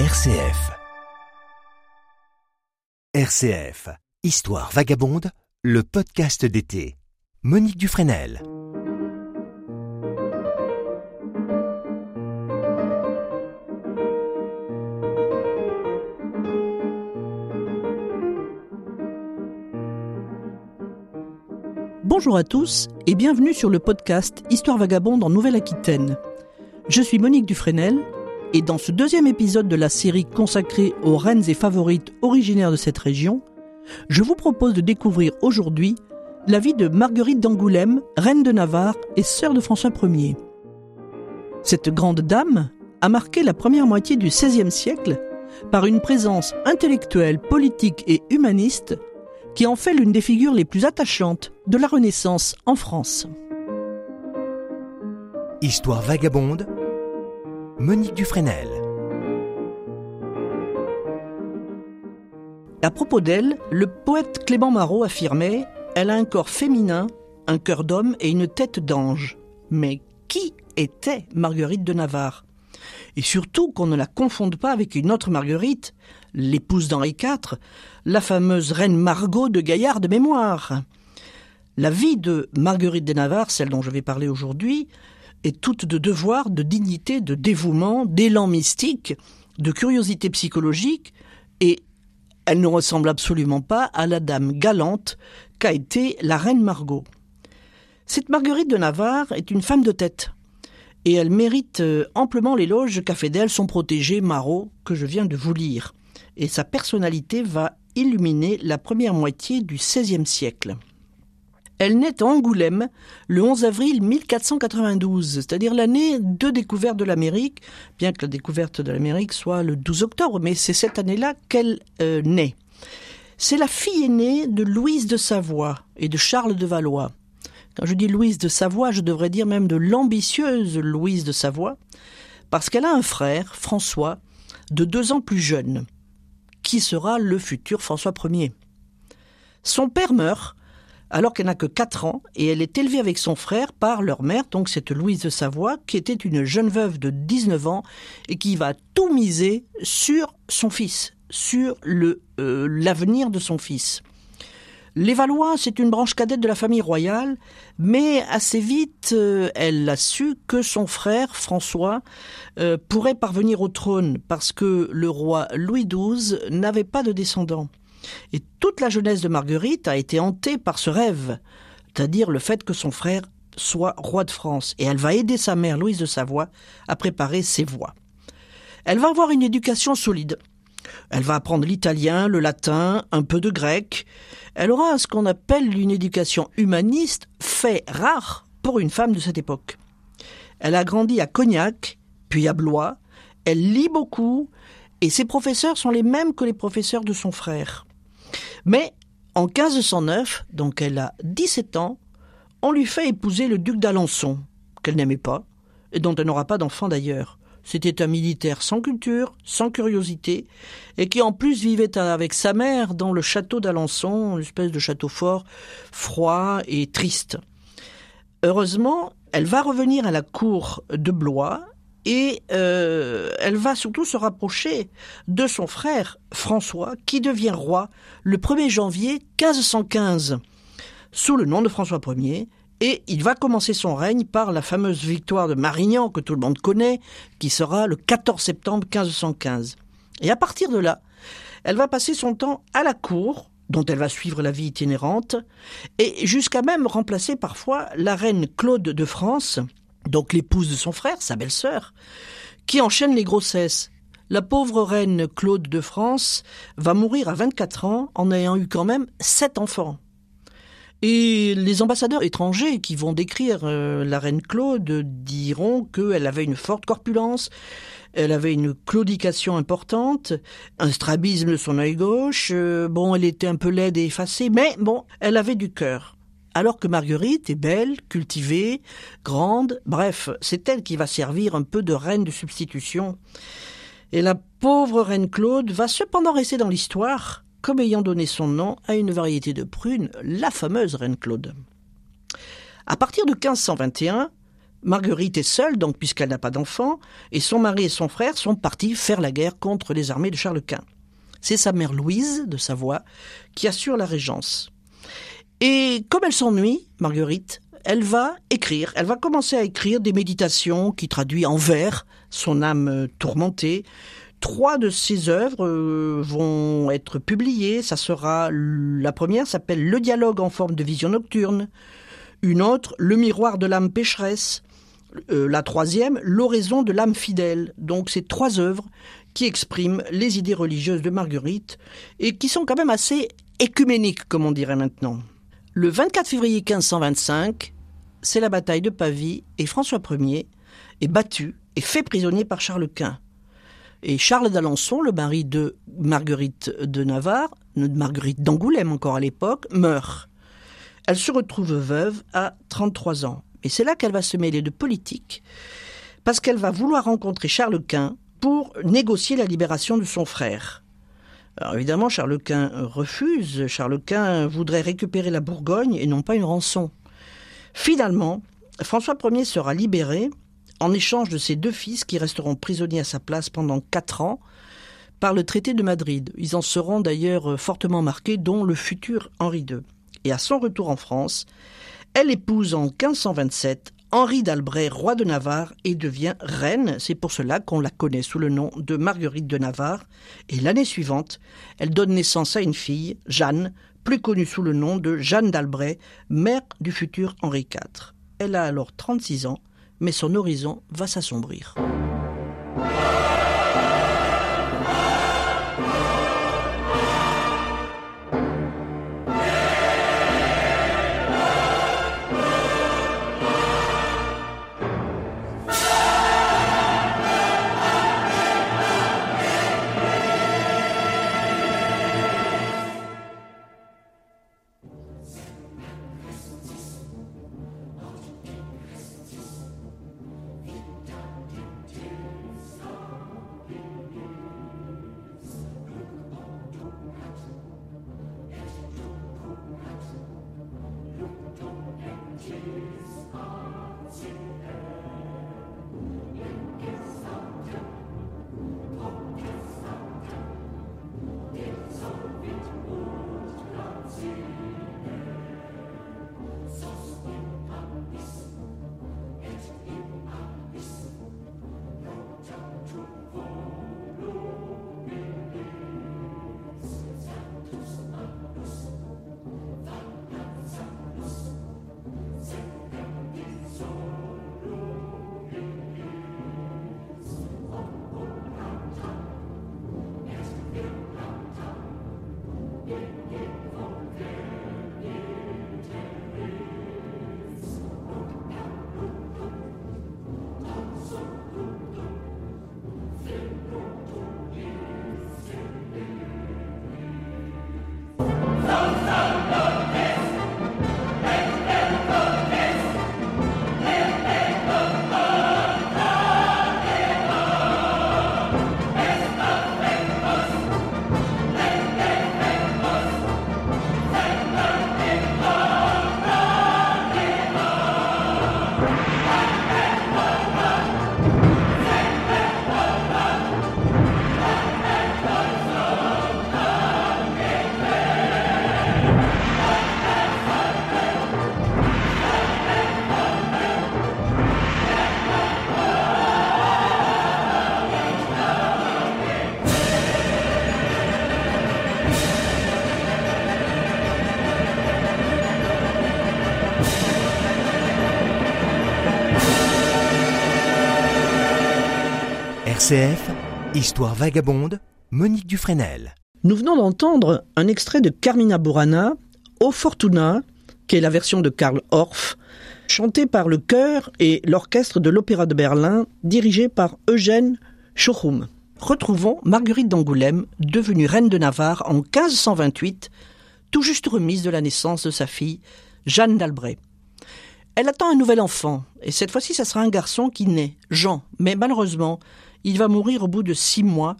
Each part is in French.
RCF. RCF. Histoire vagabonde, le podcast d'été. Monique Dufresnel. Bonjour à tous et bienvenue sur le podcast Histoire vagabonde en Nouvelle-Aquitaine. Je suis Monique Dufresnel et dans ce deuxième épisode de la série consacrée aux reines et favorites originaires de cette région, je vous propose de découvrir aujourd'hui la vie de Marguerite d'Angoulême, reine de Navarre et sœur de François Ier. Cette grande dame a marqué la première moitié du XVIe siècle par une présence intellectuelle, politique et humaniste qui en fait l'une des figures les plus attachantes de la Renaissance en France. Histoire vagabonde. Monique Dufresnel. À propos d'elle, le poète Clément Marot affirmait Elle a un corps féminin, un cœur d'homme et une tête d'ange. Mais qui était Marguerite de Navarre? Et surtout qu'on ne la confonde pas avec une autre Marguerite, l'épouse d'Henri IV, la fameuse reine Margot de Gaillard de mémoire. La vie de Marguerite de Navarre, celle dont je vais parler aujourd'hui, est toute de devoir, de dignité, de dévouement, d'élan mystique, de curiosité psychologique, et elle ne ressemble absolument pas à la dame galante qu'a été la reine Margot. Cette Marguerite de Navarre est une femme de tête, et elle mérite euh, amplement l'éloge qu'a fait d'elle son protégé Marot, que je viens de vous lire. Et sa personnalité va illuminer la première moitié du XVIe siècle. Elle naît à Angoulême le 11 avril 1492, c'est-à-dire l'année de découverte de l'Amérique, bien que la découverte de l'Amérique soit le 12 octobre, mais c'est cette année-là qu'elle euh, naît. C'est la fille aînée de Louise de Savoie et de Charles de Valois. Quand je dis Louise de Savoie, je devrais dire même de l'ambitieuse Louise de Savoie, parce qu'elle a un frère, François, de deux ans plus jeune, qui sera le futur François Ier? Son père meurt alors qu'elle n'a que 4 ans, et elle est élevée avec son frère par leur mère, donc cette Louise de Savoie, qui était une jeune veuve de 19 ans, et qui va tout miser sur son fils, sur euh, l'avenir de son fils. Les Valois, c'est une branche cadette de la famille royale, mais assez vite, euh, elle a su que son frère, François, euh, pourrait parvenir au trône, parce que le roi Louis XII n'avait pas de descendants. Et toute la jeunesse de Marguerite a été hantée par ce rêve, c'est-à-dire le fait que son frère soit roi de France. Et elle va aider sa mère, Louise de Savoie, à préparer ses voies. Elle va avoir une éducation solide. Elle va apprendre l'italien, le latin, un peu de grec. Elle aura ce qu'on appelle une éducation humaniste, fait rare pour une femme de cette époque. Elle a grandi à Cognac, puis à Blois. Elle lit beaucoup, et ses professeurs sont les mêmes que les professeurs de son frère. Mais en 1509, donc elle a 17 ans, on lui fait épouser le duc d'Alençon, qu'elle n'aimait pas, et dont elle n'aura pas d'enfant d'ailleurs. C'était un militaire sans culture, sans curiosité, et qui en plus vivait avec sa mère dans le château d'Alençon, une espèce de château fort, froid et triste. Heureusement, elle va revenir à la cour de Blois, et euh, elle va surtout se rapprocher de son frère François, qui devient roi le 1er janvier 1515, sous le nom de François Ier, et il va commencer son règne par la fameuse victoire de Marignan, que tout le monde connaît, qui sera le 14 septembre 1515. Et à partir de là, elle va passer son temps à la cour, dont elle va suivre la vie itinérante, et jusqu'à même remplacer parfois la reine Claude de France, donc l'épouse de son frère, sa belle-sœur, qui enchaîne les grossesses. La pauvre reine Claude de France va mourir à 24 ans en ayant eu quand même sept enfants. Et les ambassadeurs étrangers qui vont décrire euh, la reine Claude diront qu'elle avait une forte corpulence, elle avait une claudication importante, un strabisme de son œil gauche, euh, bon, elle était un peu laide et effacée, mais bon, elle avait du cœur alors que Marguerite est belle, cultivée, grande, bref, c'est elle qui va servir un peu de reine de substitution. Et la pauvre reine Claude va cependant rester dans l'histoire comme ayant donné son nom à une variété de prunes, la fameuse reine Claude. À partir de 1521, Marguerite est seule, donc puisqu'elle n'a pas d'enfant, et son mari et son frère sont partis faire la guerre contre les armées de Charles Quint. C'est sa mère Louise de Savoie qui assure la régence. Et comme elle s'ennuie, Marguerite, elle va écrire, elle va commencer à écrire des méditations qui traduisent en vers son âme tourmentée. Trois de ses œuvres euh, vont être publiées. Ça sera la première s'appelle Le dialogue en forme de vision nocturne. Une autre, Le miroir de l'âme pécheresse. Euh, la troisième, L'oraison de l'âme fidèle. Donc ces trois œuvres qui expriment les idées religieuses de Marguerite et qui sont quand même assez écuméniques, comme on dirait maintenant. Le 24 février 1525, c'est la bataille de Pavie et François Ier est battu et fait prisonnier par Charles Quint. Et Charles d'Alençon, le mari de Marguerite de Navarre, Marguerite d'Angoulême encore à l'époque, meurt. Elle se retrouve veuve à 33 ans. Et c'est là qu'elle va se mêler de politique, parce qu'elle va vouloir rencontrer Charles Quint pour négocier la libération de son frère. Évidemment, Charles Quint refuse. Charles Quint voudrait récupérer la Bourgogne et non pas une rançon. Finalement, François Ier sera libéré en échange de ses deux fils qui resteront prisonniers à sa place pendant quatre ans par le traité de Madrid. Ils en seront d'ailleurs fortement marqués, dont le futur Henri II. Et à son retour en France, elle épouse en 1527 Henri d'Albret, roi de Navarre, et devient reine. C'est pour cela qu'on la connaît sous le nom de Marguerite de Navarre. Et l'année suivante, elle donne naissance à une fille, Jeanne, plus connue sous le nom de Jeanne d'Albret, mère du futur Henri IV. Elle a alors 36 ans, mais son horizon va s'assombrir. RCF, Histoire vagabonde, Monique Dufresnel. Nous venons d'entendre un extrait de Carmina Burana, O Fortuna, qui est la version de Karl Orff, chantée par le chœur et l'orchestre de l'Opéra de Berlin, dirigé par Eugène Schochum. Retrouvons Marguerite d'Angoulême, devenue reine de Navarre en 1528, tout juste remise de la naissance de sa fille, Jeanne d'Albret. Elle attend un nouvel enfant, et cette fois-ci, ça sera un garçon qui naît, Jean, mais malheureusement, il va mourir au bout de six mois.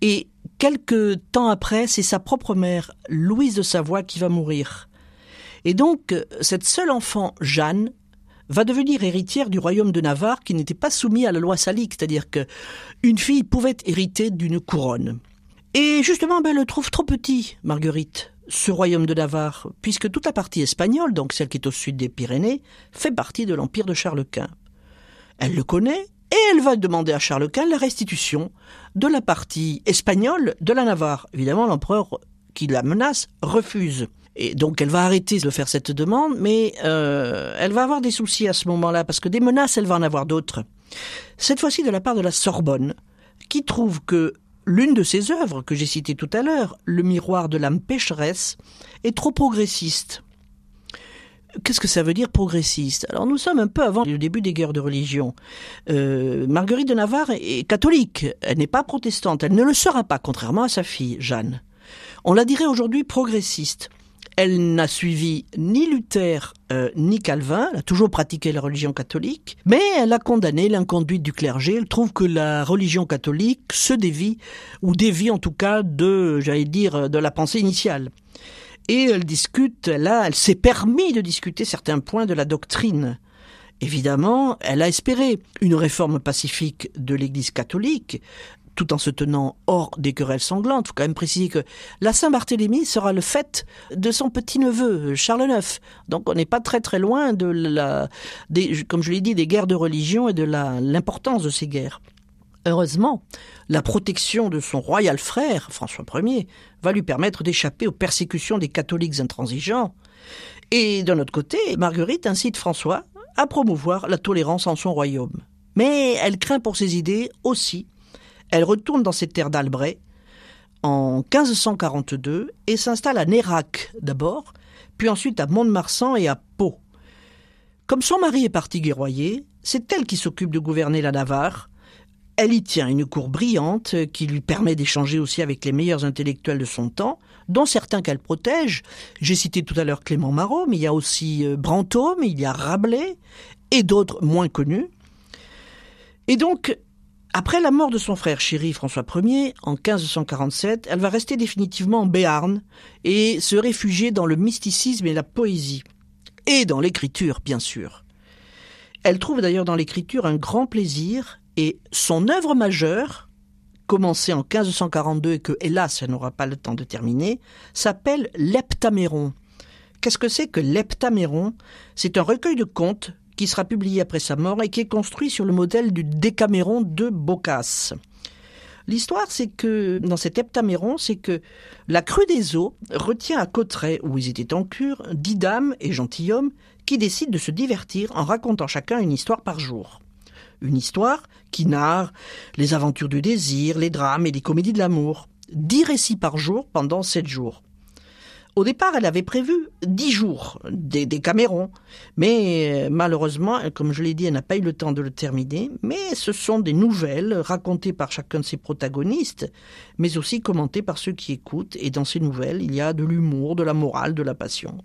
Et quelques temps après, c'est sa propre mère, Louise de Savoie, qui va mourir. Et donc, cette seule enfant, Jeanne, va devenir héritière du royaume de Navarre qui n'était pas soumis à la loi salique, c'est-à-dire que une fille pouvait hériter d'une couronne. Et justement, ben, elle le trouve trop petit, Marguerite, ce royaume de Navarre, puisque toute la partie espagnole, donc celle qui est au sud des Pyrénées, fait partie de l'empire de Charles Quint. Elle le connaît et elle va demander à Charles Quint la restitution de la partie espagnole de la Navarre. Évidemment, l'empereur qui la menace refuse. Et donc elle va arrêter de faire cette demande, mais euh, elle va avoir des soucis à ce moment-là, parce que des menaces, elle va en avoir d'autres. Cette fois-ci de la part de la Sorbonne, qui trouve que l'une de ses œuvres que j'ai citées tout à l'heure, Le miroir de l'âme pécheresse, est trop progressiste. Qu'est-ce que ça veut dire progressiste? Alors nous sommes un peu avant le début des guerres de religion. Euh, Marguerite de Navarre est catholique, elle n'est pas protestante, elle ne le sera pas, contrairement à sa fille, Jeanne. On la dirait aujourd'hui progressiste. Elle n'a suivi ni Luther euh, ni Calvin, elle a toujours pratiqué la religion catholique, mais elle a condamné l'inconduite du clergé. Elle trouve que la religion catholique se dévie, ou dévie en tout cas de, j'allais dire, de la pensée initiale et elle discute, là, elle s'est permis de discuter certains points de la doctrine. Évidemment, elle a espéré une réforme pacifique de l'Église catholique, tout en se tenant hors des querelles sanglantes. Il faut quand même préciser que la Saint-Barthélemy sera le fait de son petit-neveu, Charles IX. Donc on n'est pas très très loin de la, des, comme je l'ai dit, des guerres de religion et de l'importance de ces guerres. Heureusement, la protection de son royal frère, François Ier, va lui permettre d'échapper aux persécutions des catholiques intransigeants. Et d'un autre côté, Marguerite incite François à promouvoir la tolérance en son royaume. Mais elle craint pour ses idées aussi. Elle retourne dans ses terres d'Albret en 1542 et s'installe à Nérac d'abord, puis ensuite à Mont-de-Marsan et à Pau. Comme son mari est parti guerroyer, c'est elle qui s'occupe de gouverner la Navarre, elle y tient une cour brillante qui lui permet d'échanger aussi avec les meilleurs intellectuels de son temps, dont certains qu'elle protège. J'ai cité tout à l'heure Clément Marot, mais il y a aussi euh, Brantôme, il y a Rabelais et d'autres moins connus. Et donc, après la mort de son frère chéri François Ier, en 1547, elle va rester définitivement en Béarn et se réfugier dans le mysticisme et la poésie. Et dans l'écriture, bien sûr. Elle trouve d'ailleurs dans l'écriture un grand plaisir et son œuvre majeure, commencée en 1542 et que, hélas, elle n'aura pas le temps de terminer, s'appelle L'Heptaméron. Qu'est-ce que c'est que l'Heptaméron? C'est un recueil de contes qui sera publié après sa mort et qui est construit sur le modèle du Décaméron de Boccace. L'histoire, c'est que, dans cet heptaméron, c'est que la crue des eaux retient à Cotteret, où ils étaient en cure, dix dames et gentilshommes qui décident de se divertir en racontant chacun une histoire par jour une histoire qui narre les aventures du désir, les drames et les comédies de l'amour. Dix récits par jour pendant sept jours. Au départ, elle avait prévu dix jours, des, camérons. Mais euh, malheureusement, comme je l'ai dit, elle n'a pas eu le temps de le terminer. Mais ce sont des nouvelles racontées par chacun de ses protagonistes, mais aussi commentées par ceux qui écoutent. Et dans ces nouvelles, il y a de l'humour, de la morale, de la passion.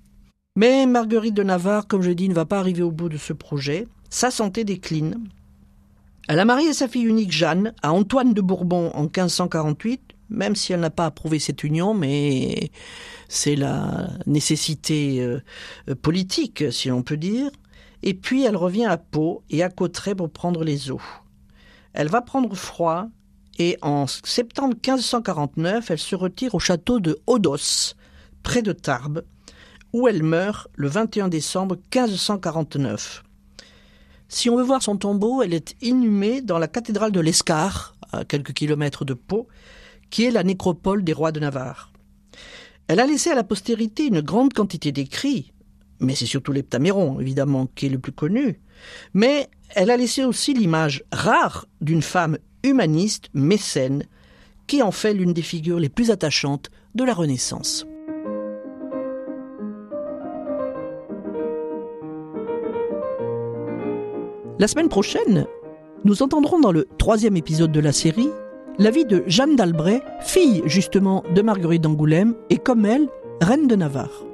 Mais Marguerite de Navarre, comme je l'ai dit, ne va pas arriver au bout de ce projet. Sa santé décline. Elle a marié sa fille unique Jeanne à Antoine de Bourbon en 1548, même si elle n'a pas approuvé cette union, mais c'est la nécessité euh, politique, si l'on peut dire. Et puis elle revient à Pau et à Cotteret pour prendre les eaux. Elle va prendre froid et en septembre 1549, elle se retire au château de Odos, près de Tarbes, où elle meurt le 21 décembre 1549. Si on veut voir son tombeau, elle est inhumée dans la cathédrale de l'Escar, à quelques kilomètres de Pau, qui est la nécropole des rois de Navarre. Elle a laissé à la postérité une grande quantité d'écrits, mais c'est surtout l'Heptaméron, évidemment, qui est le plus connu. Mais elle a laissé aussi l'image rare d'une femme humaniste, mécène, qui en fait l'une des figures les plus attachantes de la Renaissance. La semaine prochaine, nous entendrons dans le troisième épisode de la série la vie de Jeanne d'Albret, fille justement de Marguerite d'Angoulême et comme elle, reine de Navarre.